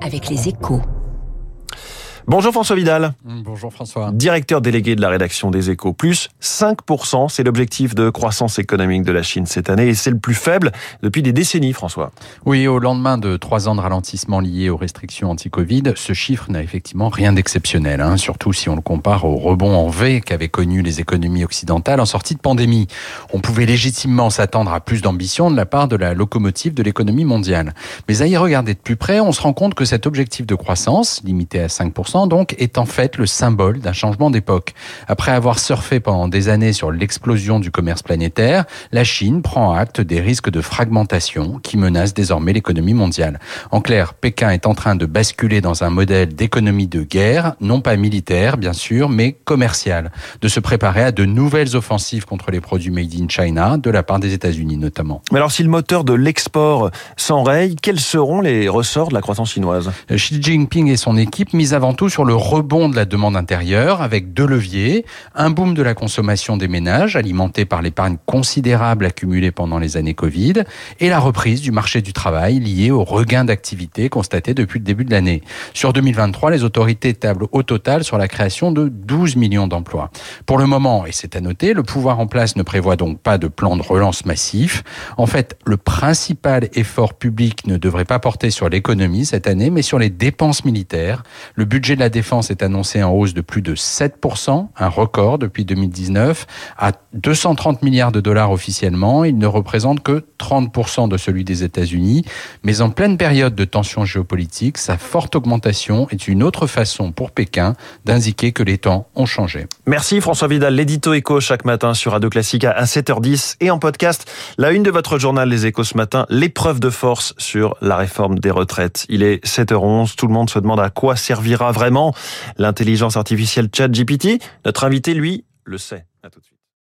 avec les échos. Bonjour François Vidal. Bonjour François. Directeur délégué de la rédaction des échos. Plus 5%, c'est l'objectif de croissance économique de la Chine cette année et c'est le plus faible depuis des décennies, François. Oui, au lendemain de trois ans de ralentissement liés aux restrictions anti-Covid, ce chiffre n'a effectivement rien d'exceptionnel, hein, surtout si on le compare au rebond en V qu'avaient connu les économies occidentales en sortie de pandémie. On pouvait légitimement s'attendre à plus d'ambition de la part de la locomotive de l'économie mondiale. Mais à y regarder de plus près, on se rend compte que cet objectif de croissance, limité à 5%, donc est en fait le symbole d'un changement d'époque. Après avoir surfé pendant des années sur l'explosion du commerce planétaire, la Chine prend acte des risques de fragmentation qui menacent désormais l'économie mondiale. En clair, Pékin est en train de basculer dans un modèle d'économie de guerre, non pas militaire bien sûr, mais commercial, de se préparer à de nouvelles offensives contre les produits made in China de la part des États-Unis notamment. Mais alors si le moteur de l'export s'enraye, quels seront les ressorts de la croissance chinoise? Xi Jinping et son équipe misent avant tout sur le rebond de la demande intérieure avec deux leviers. Un boom de la consommation des ménages alimenté par l'épargne considérable accumulée pendant les années Covid et la reprise du marché du travail liée au regain d'activité constaté depuis le début de l'année. Sur 2023, les autorités tablent au total sur la création de 12 millions d'emplois. Pour le moment, et c'est à noter, le pouvoir en place ne prévoit donc pas de plan de relance massif. En fait, le principal effort public ne devrait pas porter sur l'économie cette année, mais sur les dépenses militaires. Le budget de la défense est annoncé en hausse de plus de 7%, un record depuis 2019, à 230 milliards de dollars officiellement. Il ne représente que 30% de celui des États-Unis. Mais en pleine période de tensions géopolitiques, sa forte augmentation est une autre façon pour Pékin d'indiquer que les temps ont changé. Merci François Vidal, l'édito écho chaque matin sur Radio Classique à 7h10 et en podcast. La une de votre journal Les Échos ce matin, l'épreuve de force sur la réforme des retraites. Il est 7h11, tout le monde se demande à quoi servira l'intelligence artificielle ChatGPT. Notre invité, lui, le sait. À tout de suite.